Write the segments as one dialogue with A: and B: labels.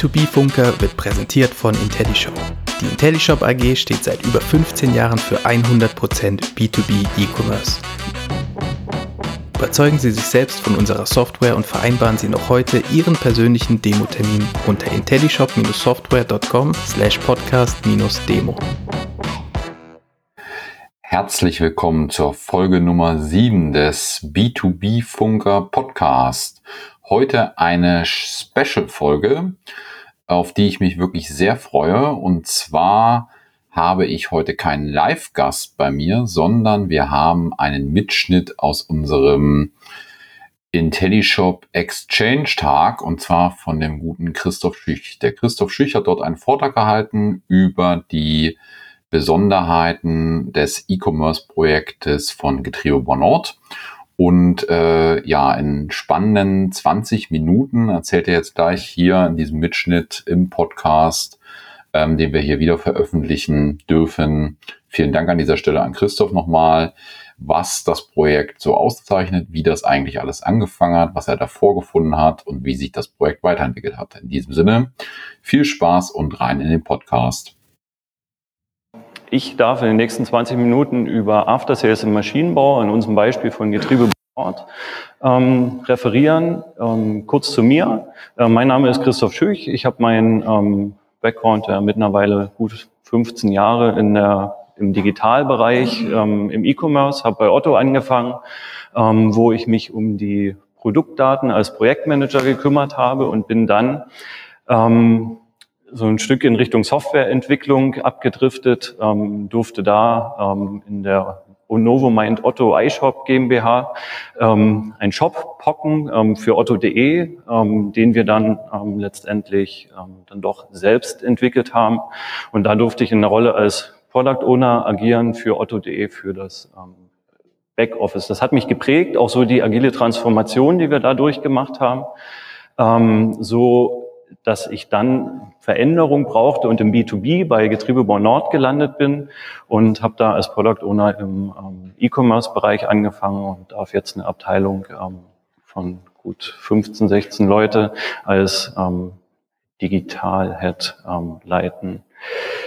A: Der B2B-Funker wird präsentiert von IntelliShop. Die IntelliShop AG steht seit über 15 Jahren für 100% B2B E-Commerce. Überzeugen Sie sich selbst von unserer Software und vereinbaren Sie noch heute Ihren persönlichen Demo-Termin unter intellishop-software.com slash podcast-demo.
B: Herzlich willkommen zur Folge Nummer 7 des B2B Funker Podcast. Heute eine Special-Folge, auf die ich mich wirklich sehr freue. Und zwar habe ich heute keinen Live-Gast bei mir, sondern wir haben einen Mitschnitt aus unserem IntelliShop Exchange Tag und zwar von dem guten Christoph Schüch. Der Christoph Schüch hat dort einen Vortrag gehalten über die Besonderheiten des E-Commerce-Projektes von Getriebe Bonort. Und äh, ja, in spannenden 20 Minuten erzählt er jetzt gleich hier in diesem Mitschnitt im Podcast, ähm, den wir hier wieder veröffentlichen dürfen. Vielen Dank an dieser Stelle an Christoph nochmal, was das Projekt so auszeichnet, wie das eigentlich alles angefangen hat, was er davor gefunden hat und wie sich das Projekt weiterentwickelt hat. In diesem Sinne, viel Spaß und rein in den Podcast.
C: Ich darf in den nächsten 20 Minuten über After Sales im Maschinenbau in unserem Beispiel von Getriebe ähm, referieren. Ähm, kurz zu mir. Äh, mein Name ist Christoph Schüch. Ich habe meinen ähm, Background äh, mittlerweile gut 15 Jahre in der, im Digitalbereich, ähm, im E-Commerce, habe bei Otto angefangen, ähm, wo ich mich um die Produktdaten als Projektmanager gekümmert habe und bin dann ähm, so ein Stück in Richtung Softwareentwicklung abgedriftet, ähm, durfte da ähm, in der Onovo Mind Otto iShop GmbH ähm, einen Shop pocken ähm, für otto.de, ähm, den wir dann ähm, letztendlich ähm, dann doch selbst entwickelt haben. Und da durfte ich in der Rolle als Product Owner agieren für otto.de, für das ähm, Backoffice. Das hat mich geprägt, auch so die agile Transformation, die wir da durchgemacht haben. Ähm, so dass ich dann Veränderung brauchte und im B2B bei Getriebebau Nord gelandet bin und habe da als Product Owner im ähm, E-Commerce-Bereich angefangen und darf jetzt eine Abteilung ähm, von gut 15, 16 Leute als ähm, Digital Head ähm, leiten.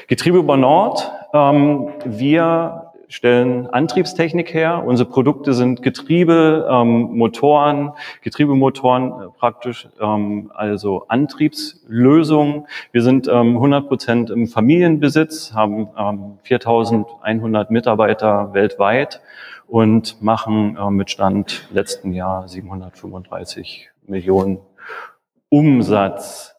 C: Getriebebau Nord, ähm, wir stellen Antriebstechnik her. Unsere Produkte sind Getriebe, ähm, Motoren, Getriebemotoren äh, praktisch, ähm, also Antriebslösungen. Wir sind ähm, 100 Prozent im Familienbesitz, haben ähm, 4.100 Mitarbeiter weltweit und machen äh, mit Stand letzten Jahr 735 Millionen Umsatz.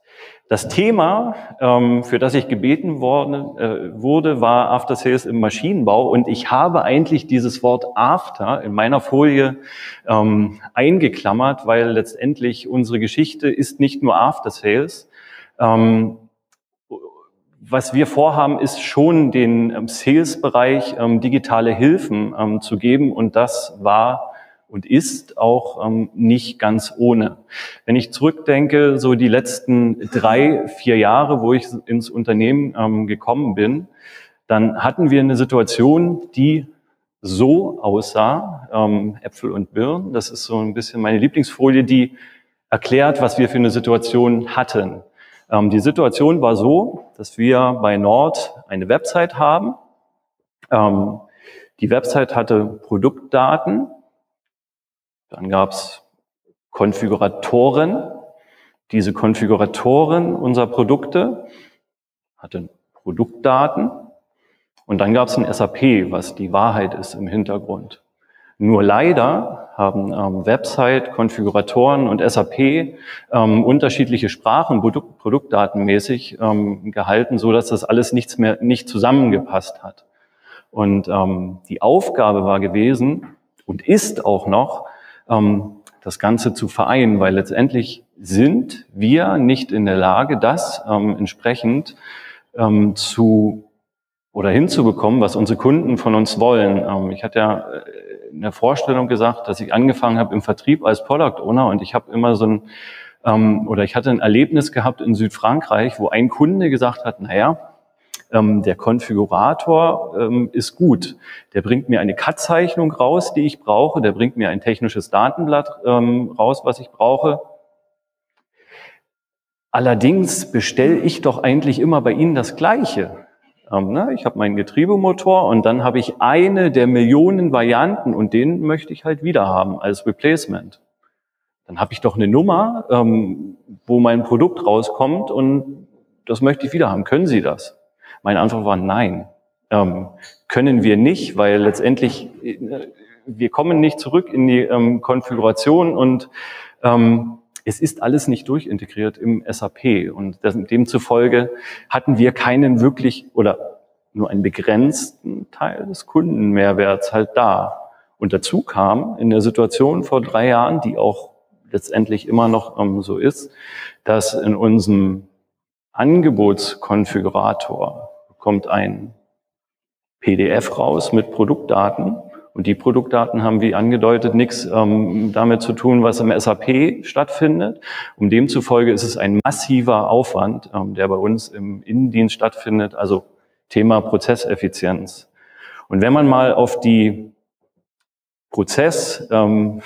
C: Das Thema, ähm, für das ich gebeten worden, äh, wurde, war After Sales im Maschinenbau. Und ich habe eigentlich dieses Wort After in meiner Folie ähm, eingeklammert, weil letztendlich unsere Geschichte ist nicht nur After Sales. Ähm, was wir vorhaben, ist schon den ähm, Sales-Bereich ähm, digitale Hilfen ähm, zu geben. Und das war und ist auch ähm, nicht ganz ohne. Wenn ich zurückdenke, so die letzten drei, vier Jahre, wo ich ins Unternehmen ähm, gekommen bin, dann hatten wir eine Situation, die so aussah, ähm, Äpfel und Birnen. Das ist so ein bisschen meine Lieblingsfolie, die erklärt, was wir für eine Situation hatten. Ähm, die Situation war so, dass wir bei Nord eine Website haben. Ähm, die Website hatte Produktdaten, dann gab es Konfiguratoren. Diese Konfiguratoren unserer Produkte hatten Produktdaten. Und dann gab es ein SAP, was die Wahrheit ist im Hintergrund. Nur leider haben ähm, Website, Konfiguratoren und SAP ähm, unterschiedliche Sprachen Produkt, produktdatenmäßig ähm, gehalten, so dass das alles nichts mehr nicht zusammengepasst hat. Und ähm, die Aufgabe war gewesen und ist auch noch, das Ganze zu vereinen, weil letztendlich sind wir nicht in der Lage, das ähm, entsprechend ähm, zu oder hinzubekommen, was unsere Kunden von uns wollen. Ähm, ich hatte ja äh, in der Vorstellung gesagt, dass ich angefangen habe im Vertrieb als Product Owner und ich habe immer so ein ähm, oder ich hatte ein Erlebnis gehabt in Südfrankreich, wo ein Kunde gesagt hat, naja, ähm, der Konfigurator ähm, ist gut. Der bringt mir eine CAD-Zeichnung raus, die ich brauche. Der bringt mir ein technisches Datenblatt ähm, raus, was ich brauche. Allerdings bestelle ich doch eigentlich immer bei Ihnen das Gleiche. Ähm, ne? Ich habe meinen Getriebemotor und dann habe ich eine der Millionen Varianten und den möchte ich halt wieder haben als Replacement. Dann habe ich doch eine Nummer, ähm, wo mein Produkt rauskommt und das möchte ich wieder haben. Können Sie das? Meine Antwort war nein. Ähm, können wir nicht, weil letztendlich äh, wir kommen nicht zurück in die ähm, Konfiguration und ähm, es ist alles nicht durchintegriert im SAP und demzufolge hatten wir keinen wirklich oder nur einen begrenzten Teil des Kundenmehrwerts halt da. Und dazu kam in der Situation vor drei Jahren, die auch letztendlich immer noch ähm, so ist, dass in unserem Angebotskonfigurator kommt ein PDF raus mit Produktdaten und die Produktdaten haben, wie angedeutet, nichts ähm, damit zu tun, was im SAP stattfindet. Um demzufolge ist es ein massiver Aufwand, ähm, der bei uns im Innendienst stattfindet, also Thema Prozesseffizienz. Und wenn man mal auf die Prozess, ähm,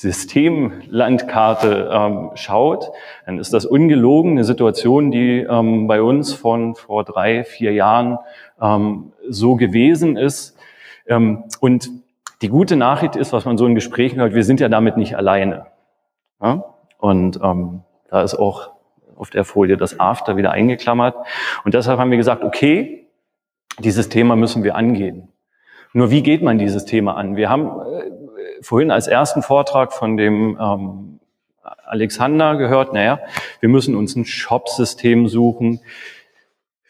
C: Systemlandkarte ähm, schaut, dann ist das ungelogen eine Situation, die ähm, bei uns von vor drei, vier Jahren ähm, so gewesen ist, ähm, und die gute Nachricht ist, was man so in Gesprächen hört, wir sind ja damit nicht alleine. Ja? Und ähm, da ist auch auf der Folie das After wieder eingeklammert. Und deshalb haben wir gesagt, okay, dieses Thema müssen wir angehen. Nur wie geht man dieses Thema an? Wir haben äh, vorhin als ersten Vortrag von dem ähm, Alexander gehört, naja, wir müssen uns ein Shop-System suchen.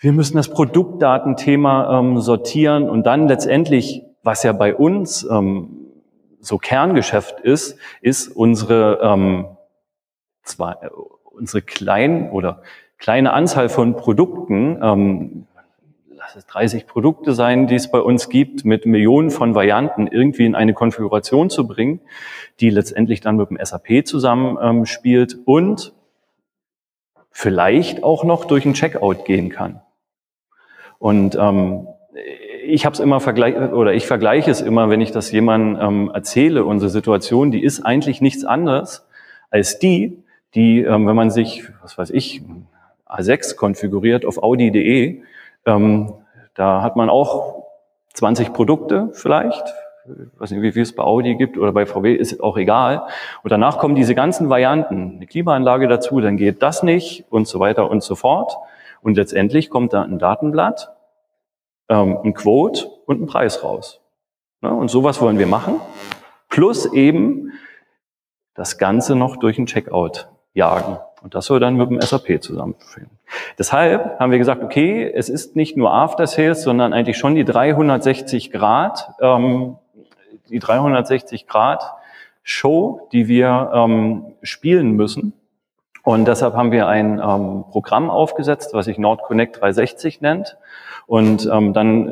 C: Wir müssen das Produktdatenthema ähm, sortieren und dann letztendlich, was ja bei uns ähm, so Kerngeschäft ist, ist unsere, ähm, zwar, äh, unsere klein oder kleine Anzahl von Produkten, ähm, lass es 30 Produkte sein, die es bei uns gibt, mit Millionen von Varianten irgendwie in eine Konfiguration zu bringen, die letztendlich dann mit dem SAP zusammenspielt ähm, und vielleicht auch noch durch ein Checkout gehen kann. Und ähm, ich habe es immer vergleich oder ich vergleiche es immer, wenn ich das jemandem ähm, erzähle, unsere Situation, die ist eigentlich nichts anderes als die, die, ähm, wenn man sich, was weiß ich, A6 konfiguriert auf Audi.de, ähm, da hat man auch 20 Produkte vielleicht, ich weiß nicht, wie viel es bei Audi gibt oder bei VW, ist auch egal. Und danach kommen diese ganzen Varianten, eine Klimaanlage dazu, dann geht das nicht und so weiter und so fort. Und letztendlich kommt da ein Datenblatt ähm, ein Quote und ein Preis raus. Ja, und sowas wollen wir machen. Plus eben das Ganze noch durch ein Checkout jagen. Und das soll dann mit dem SAP zusammenführen. Deshalb haben wir gesagt, okay, es ist nicht nur After Sales, sondern eigentlich schon die 360 Grad, ähm, die 360 Grad Show, die wir ähm, spielen müssen. Und deshalb haben wir ein ähm, Programm aufgesetzt, was sich Nord Connect 360 nennt. Und ähm, dann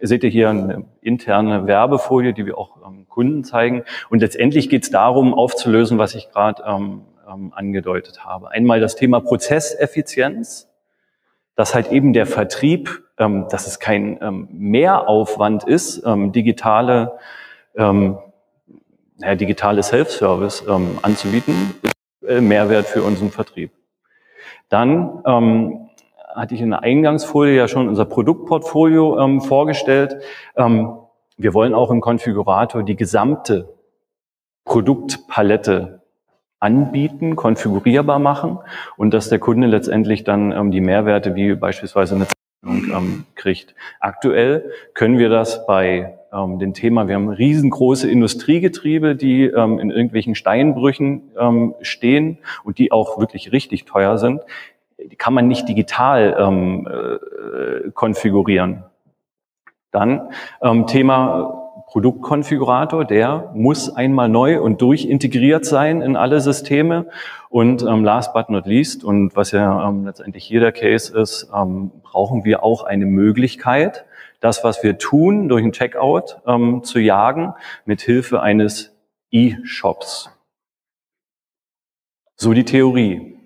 C: äh, seht ihr hier eine interne Werbefolie, die wir auch ähm, Kunden zeigen. Und letztendlich geht es darum, aufzulösen, was ich gerade ähm, ähm, angedeutet habe. Einmal das Thema Prozesseffizienz, dass halt eben der Vertrieb, ähm, dass es kein ähm, Mehraufwand ist, ähm, digitale, ähm, ja, digitale Self-Service ähm, anzubieten, äh, Mehrwert für unseren Vertrieb. Dann hatte ich in der Eingangsfolie ja schon unser Produktportfolio vorgestellt. Wir wollen auch im Konfigurator die gesamte Produktpalette anbieten, konfigurierbar machen und dass der Kunde letztendlich dann ähm, die Mehrwerte wie beispielsweise eine Zeichnung ähm, kriegt. Aktuell können wir das bei ähm, dem Thema, wir haben riesengroße Industriegetriebe, die ähm, in irgendwelchen Steinbrüchen ähm, stehen und die auch wirklich richtig teuer sind die kann man nicht digital ähm, äh, konfigurieren. Dann ähm, Thema Produktkonfigurator, der muss einmal neu und durchintegriert sein in alle Systeme. Und ähm, last but not least, und was ja ähm, letztendlich hier der Case ist, ähm, brauchen wir auch eine Möglichkeit, das, was wir tun, durch ein Checkout ähm, zu jagen, mit Hilfe eines E-Shops. So die Theorie.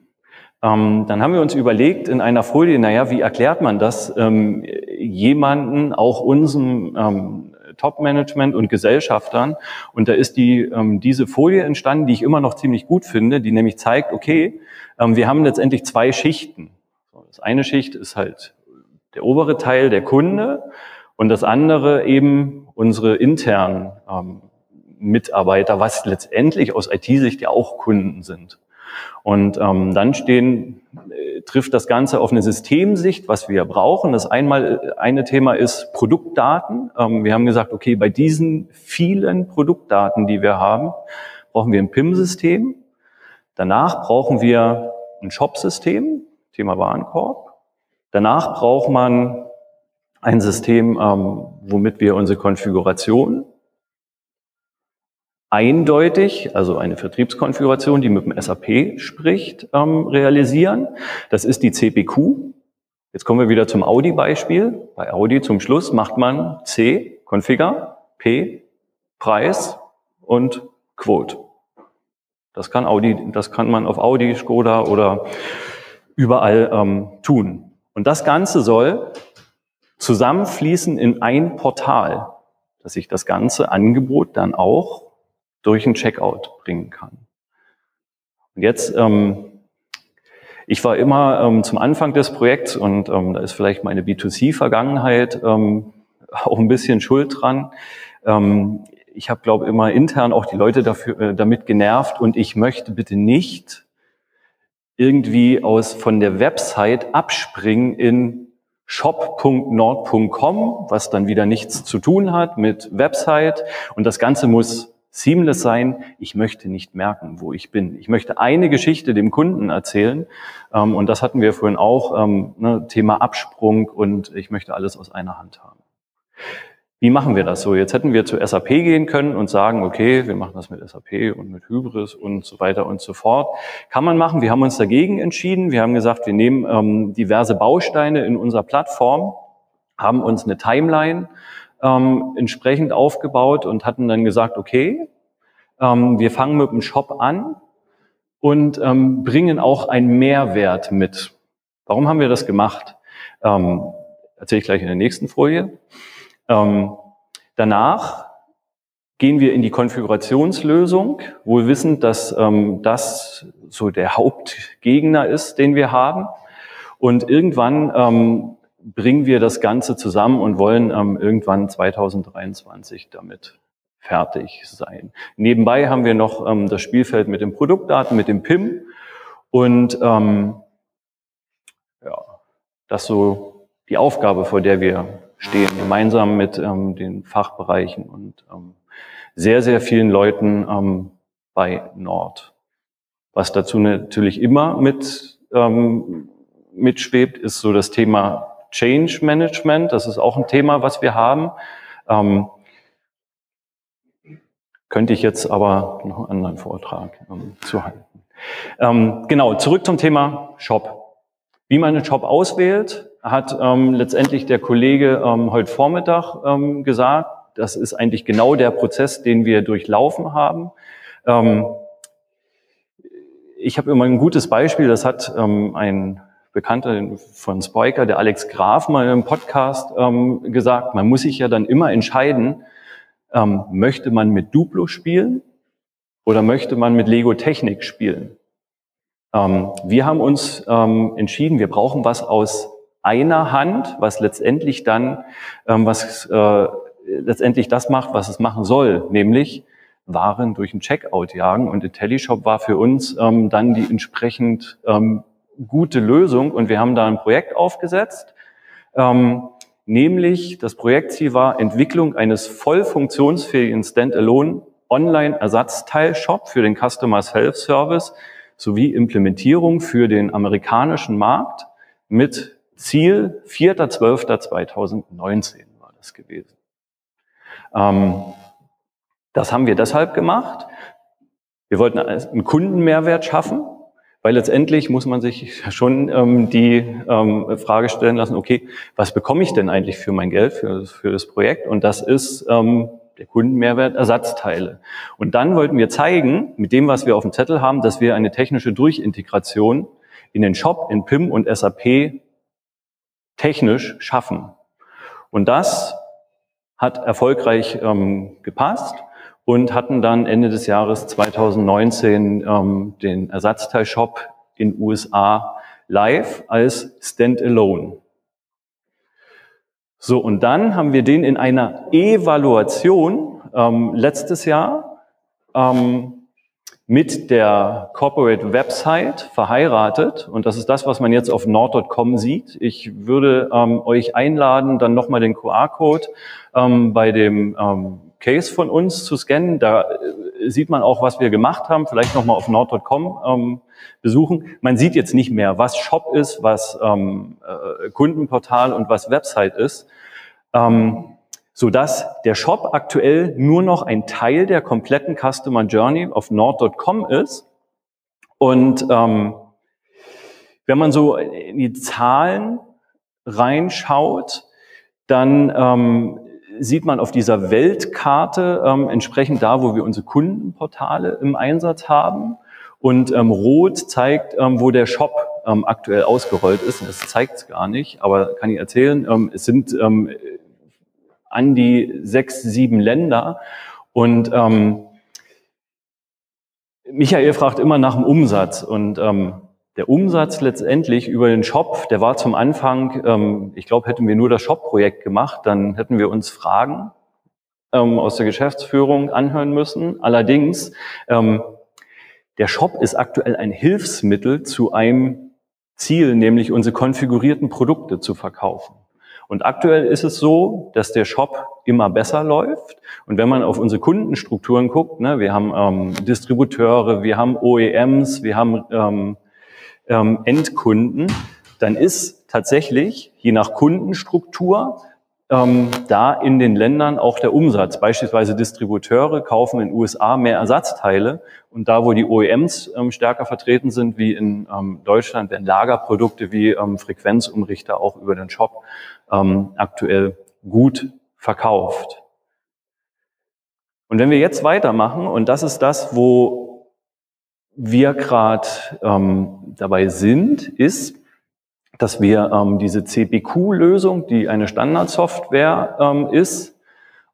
C: Ähm, dann haben wir uns überlegt in einer Folie, naja, wie erklärt man das ähm, jemanden, auch unserem ähm, Top-Management und Gesellschaftern. Und da ist die, ähm, diese Folie entstanden, die ich immer noch ziemlich gut finde, die nämlich zeigt, okay, ähm, wir haben letztendlich zwei Schichten. Das eine Schicht ist halt der obere Teil der Kunde und das andere eben unsere internen ähm, Mitarbeiter, was letztendlich aus IT-Sicht ja auch Kunden sind. Und ähm, dann stehen, äh, trifft das Ganze auf eine Systemsicht, was wir brauchen. Das einmal äh, eine Thema ist Produktdaten. Ähm, wir haben gesagt, okay, bei diesen vielen Produktdaten, die wir haben, brauchen wir ein PIM-System. Danach brauchen wir ein Shop-System, Thema Warenkorb. Danach braucht man ein System, ähm, womit wir unsere Konfiguration eindeutig, also eine Vertriebskonfiguration, die mit dem SAP spricht, ähm, realisieren. Das ist die CPQ. Jetzt kommen wir wieder zum Audi-Beispiel. Bei Audi zum Schluss macht man C, Configure, P, Preis und Quote. Das kann Audi, das kann man auf Audi, Skoda oder überall ähm, tun. Und das Ganze soll zusammenfließen in ein Portal, dass ich das ganze Angebot dann auch durch ein Checkout bringen kann. Und jetzt, ähm, ich war immer ähm, zum Anfang des Projekts und ähm, da ist vielleicht meine B2C-Vergangenheit ähm, auch ein bisschen schuld dran. Ähm, ich habe, glaube immer intern auch die Leute dafür, äh, damit genervt und ich möchte bitte nicht irgendwie aus von der Website abspringen in shop.nord.com, was dann wieder nichts zu tun hat mit Website und das Ganze muss seamless sein. Ich möchte nicht merken, wo ich bin. Ich möchte eine Geschichte dem Kunden erzählen. Ähm, und das hatten wir vorhin auch, ähm, ne, Thema Absprung und ich möchte alles aus einer Hand haben. Wie machen wir das so? Jetzt hätten wir zu SAP gehen können und sagen, okay, wir machen das mit SAP und mit Hybris und so weiter und so fort. Kann man machen. Wir haben uns dagegen entschieden. Wir haben gesagt, wir nehmen ähm, diverse Bausteine in unserer Plattform, haben uns eine Timeline ähm, entsprechend aufgebaut und hatten dann gesagt, okay, ähm, wir fangen mit dem Shop an und ähm, bringen auch einen Mehrwert mit. Warum haben wir das gemacht? Ähm, erzähle ich gleich in der nächsten Folie. Ähm, danach gehen wir in die Konfigurationslösung, wohl wissend, dass ähm, das so der Hauptgegner ist, den wir haben. Und irgendwann ähm, bringen wir das Ganze zusammen und wollen ähm, irgendwann 2023 damit fertig sein. Nebenbei haben wir noch ähm, das Spielfeld mit den Produktdaten, mit dem PIM und ähm, ja, das so die Aufgabe, vor der wir stehen, gemeinsam mit ähm, den Fachbereichen und ähm, sehr, sehr vielen Leuten ähm, bei Nord. Was dazu natürlich immer mit ähm, mitschwebt, ist so das Thema Change Management. Das ist auch ein Thema, was wir haben. Ähm, könnte ich jetzt aber noch einen anderen Vortrag ähm, zu halten. Ähm, genau, zurück zum Thema Shop. Wie man einen Shop auswählt, hat ähm, letztendlich der Kollege ähm, heute Vormittag ähm, gesagt. Das ist eigentlich genau der Prozess, den wir durchlaufen haben. Ähm, ich habe immer ein gutes Beispiel, das hat ähm, ein Bekannter von Spiker, der Alex Graf, mal im Podcast ähm, gesagt, man muss sich ja dann immer entscheiden, ähm, möchte man mit Duplo spielen oder möchte man mit Lego Technik spielen? Ähm, wir haben uns ähm, entschieden, wir brauchen was aus einer Hand, was letztendlich dann, ähm, was äh, letztendlich das macht, was es machen soll, nämlich Waren durch ein Checkout jagen. Und IntelliShop war für uns ähm, dann die entsprechend ähm, gute Lösung und wir haben da ein Projekt aufgesetzt. Ähm, nämlich das Projektziel war Entwicklung eines voll funktionsfähigen Standalone Online-Ersatzteil-Shop für den Customer Self-Service sowie Implementierung für den amerikanischen Markt mit Ziel 4.12.2019 war das gewesen. Ähm, das haben wir deshalb gemacht. Wir wollten einen Kundenmehrwert schaffen weil letztendlich muss man sich schon ähm, die ähm, Frage stellen lassen, okay, was bekomme ich denn eigentlich für mein Geld, für, für das Projekt? Und das ist ähm, der Kundenmehrwert Ersatzteile. Und dann wollten wir zeigen, mit dem, was wir auf dem Zettel haben, dass wir eine technische Durchintegration in den Shop, in PIM und SAP technisch schaffen. Und das hat erfolgreich ähm, gepasst und hatten dann Ende des Jahres 2019 ähm, den Ersatzteilshop in USA live als Standalone. So, und dann haben wir den in einer Evaluation ähm, letztes Jahr ähm, mit der Corporate Website verheiratet. Und das ist das, was man jetzt auf nord.com sieht. Ich würde ähm, euch einladen, dann nochmal den QR-Code ähm, bei dem ähm, Case von uns zu scannen. Da äh, sieht man auch, was wir gemacht haben. Vielleicht nochmal auf nord.com ähm, besuchen. Man sieht jetzt nicht mehr, was Shop ist, was ähm, äh, Kundenportal und was Website ist. Ähm, so dass der Shop aktuell nur noch ein Teil der kompletten Customer Journey auf nord.com ist. Und ähm, wenn man so in die Zahlen reinschaut, dann ähm, sieht man auf dieser Weltkarte ähm, entsprechend da, wo wir unsere Kundenportale im Einsatz haben. Und ähm, Rot zeigt, ähm, wo der Shop ähm, aktuell ausgerollt ist. Das zeigt es gar nicht, aber kann ich erzählen. Ähm, es sind ähm, an die sechs, sieben Länder. Und ähm, Michael fragt immer nach dem Umsatz. Und ähm, der Umsatz letztendlich über den Shop, der war zum Anfang, ähm, ich glaube, hätten wir nur das Shop-Projekt gemacht, dann hätten wir uns Fragen ähm, aus der Geschäftsführung anhören müssen. Allerdings, ähm, der Shop ist aktuell ein Hilfsmittel zu einem Ziel, nämlich unsere konfigurierten Produkte zu verkaufen. Und aktuell ist es so, dass der Shop immer besser läuft. Und wenn man auf unsere Kundenstrukturen guckt, ne, wir haben ähm, Distributeure, wir haben OEMs, wir haben ähm, ähm, Endkunden, dann ist tatsächlich je nach Kundenstruktur ähm, da in den Ländern auch der Umsatz. Beispielsweise Distributeure kaufen in USA mehr Ersatzteile und da, wo die OEMs ähm, stärker vertreten sind, wie in ähm, Deutschland, werden Lagerprodukte wie ähm, Frequenzumrichter auch über den Shop ähm, aktuell gut verkauft. Und wenn wir jetzt weitermachen, und das ist das, wo wir gerade ähm, dabei sind, ist, dass wir ähm, diese CPQ-Lösung, die eine Standardsoftware ähm, ist,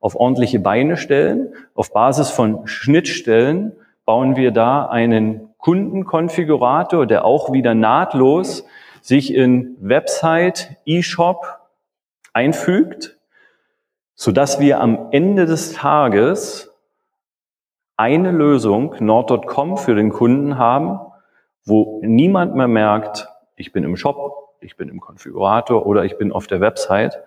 C: auf ordentliche Beine stellen. Auf Basis von Schnittstellen bauen wir da einen Kundenkonfigurator, der auch wieder nahtlos sich in Website, E-Shop einfügt, so dass wir am Ende des Tages eine Lösung Nord.com für den Kunden haben, wo niemand mehr merkt, ich bin im Shop, ich bin im Konfigurator oder ich bin auf der Website,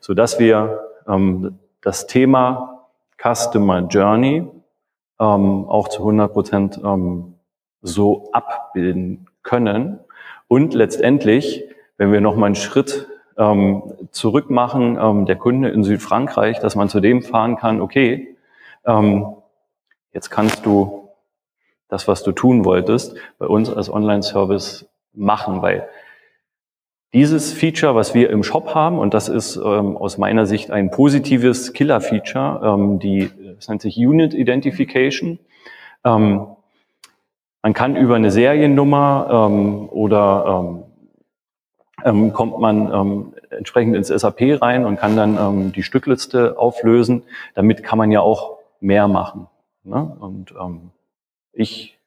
C: so dass wir ähm, das Thema Customer Journey ähm, auch zu 100 Prozent ähm, so abbilden können. Und letztendlich, wenn wir noch mal einen Schritt ähm, zurück machen, ähm, der Kunde in Südfrankreich, dass man zu dem fahren kann, okay, ähm, jetzt kannst du das, was du tun wolltest, bei uns als Online-Service machen, weil dieses Feature, was wir im Shop haben, und das ist ähm, aus meiner Sicht ein positives Killer-Feature, ähm, die, das nennt sich Unit Identification. Ähm, man kann über eine Seriennummer ähm, oder ähm, ähm, kommt man ähm, entsprechend ins SAP rein und kann dann ähm, die Stückliste auflösen. Damit kann man ja auch mehr machen. Ne? Und ähm, ich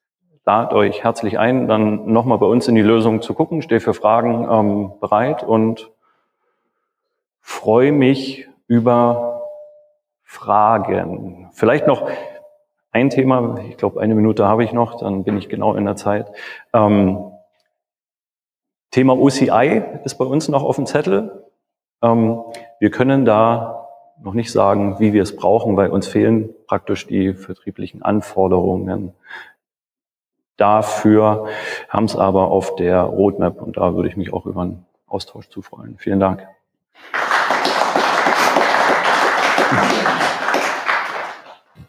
C: lade euch herzlich ein, dann nochmal bei uns in die Lösung zu gucken, stehe für Fragen ähm, bereit und freue mich über Fragen. Vielleicht noch ein Thema, ich glaube, eine Minute habe ich noch, dann bin ich genau in der Zeit. Ähm, Thema OCI ist bei uns noch auf dem Zettel. Ähm, wir können da noch nicht sagen, wie wir es brauchen, weil uns fehlen praktisch die vertrieblichen Anforderungen dafür, haben es aber auf der Roadmap und da würde ich mich auch über einen Austausch zufreuen. Vielen Dank.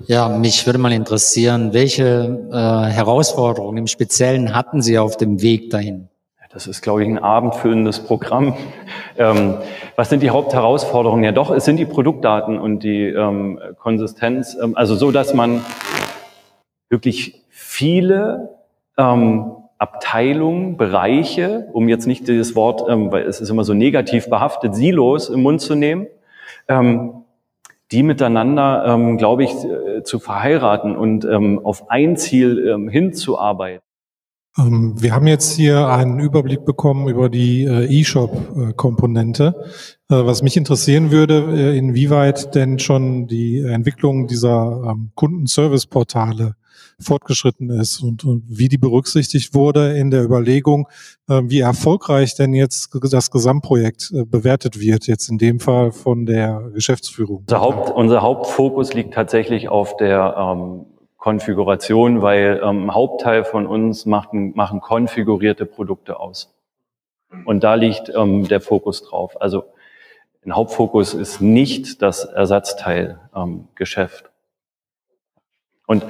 D: Ja, mich würde mal interessieren, welche äh, Herausforderungen im Speziellen hatten Sie auf dem Weg dahin?
C: Das ist, glaube ich, ein abendfüllendes Programm. Ähm, was sind die Hauptherausforderungen? Ja, doch, es sind die Produktdaten und die ähm, Konsistenz. Ähm, also so, dass man wirklich viele ähm, Abteilungen, Bereiche, um jetzt nicht dieses Wort, ähm, weil es ist immer so negativ behaftet, Silos im Mund zu nehmen, ähm, die miteinander, glaube ich, äh, zu verheiraten und auf ein Ziel hinzuarbeiten.
E: Ähm, wir haben jetzt hier einen Überblick bekommen über die äh, E-Shop-Komponente. Äh, was mich interessieren würde, äh, inwieweit denn schon die Entwicklung dieser ähm, Kundenservice-Portale fortgeschritten ist und, und, wie die berücksichtigt wurde in der Überlegung, wie erfolgreich denn jetzt das Gesamtprojekt bewertet wird, jetzt in dem Fall von der Geschäftsführung.
C: Unser, Haupt, unser Hauptfokus liegt tatsächlich auf der ähm, Konfiguration, weil ähm, Hauptteil von uns machen, machen konfigurierte Produkte aus. Und da liegt ähm, der Fokus drauf. Also ein Hauptfokus ist nicht das Ersatzteilgeschäft. Ähm, Und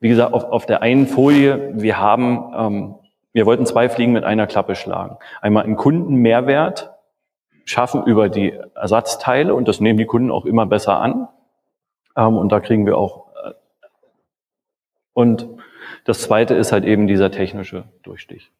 C: wie gesagt, auf, auf der einen Folie, wir haben, ähm, wir wollten zwei Fliegen mit einer Klappe schlagen. Einmal einen Kundenmehrwert schaffen über die Ersatzteile und das nehmen die Kunden auch immer besser an. Ähm, und da kriegen wir auch und das zweite ist halt eben dieser technische Durchstich.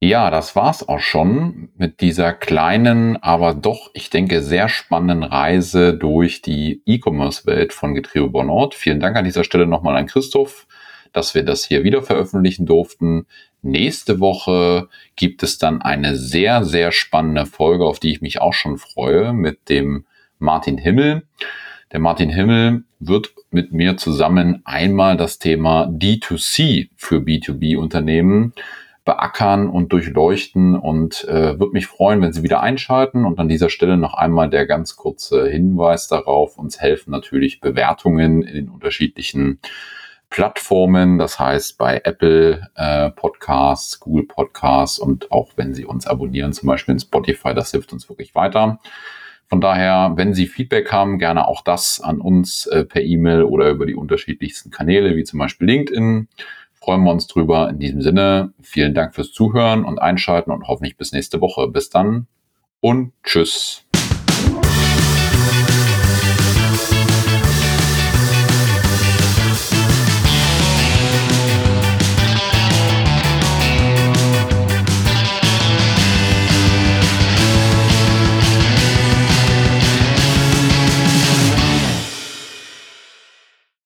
B: Ja, das war's auch schon mit dieser kleinen, aber doch, ich denke, sehr spannenden Reise durch die E-Commerce-Welt von Getriebe Bonort. Vielen Dank an dieser Stelle nochmal an Christoph, dass wir das hier wieder veröffentlichen durften. Nächste Woche gibt es dann eine sehr, sehr spannende Folge, auf die ich mich auch schon freue, mit dem Martin Himmel. Der Martin Himmel wird mit mir zusammen einmal das Thema D2C für B2B-Unternehmen beackern und durchleuchten und äh, würde mich freuen, wenn Sie wieder einschalten. Und an dieser Stelle noch einmal der ganz kurze Hinweis darauf. Uns helfen natürlich Bewertungen in den unterschiedlichen Plattformen, das heißt bei Apple äh, Podcasts, Google Podcasts und auch wenn Sie uns abonnieren, zum Beispiel in Spotify, das hilft uns wirklich weiter. Von daher, wenn Sie Feedback haben, gerne auch das an uns äh, per E-Mail oder über die unterschiedlichsten Kanäle, wie zum Beispiel LinkedIn. Freuen wir uns drüber. In diesem Sinne, vielen Dank fürs Zuhören und Einschalten und hoffentlich bis nächste Woche. Bis dann und tschüss.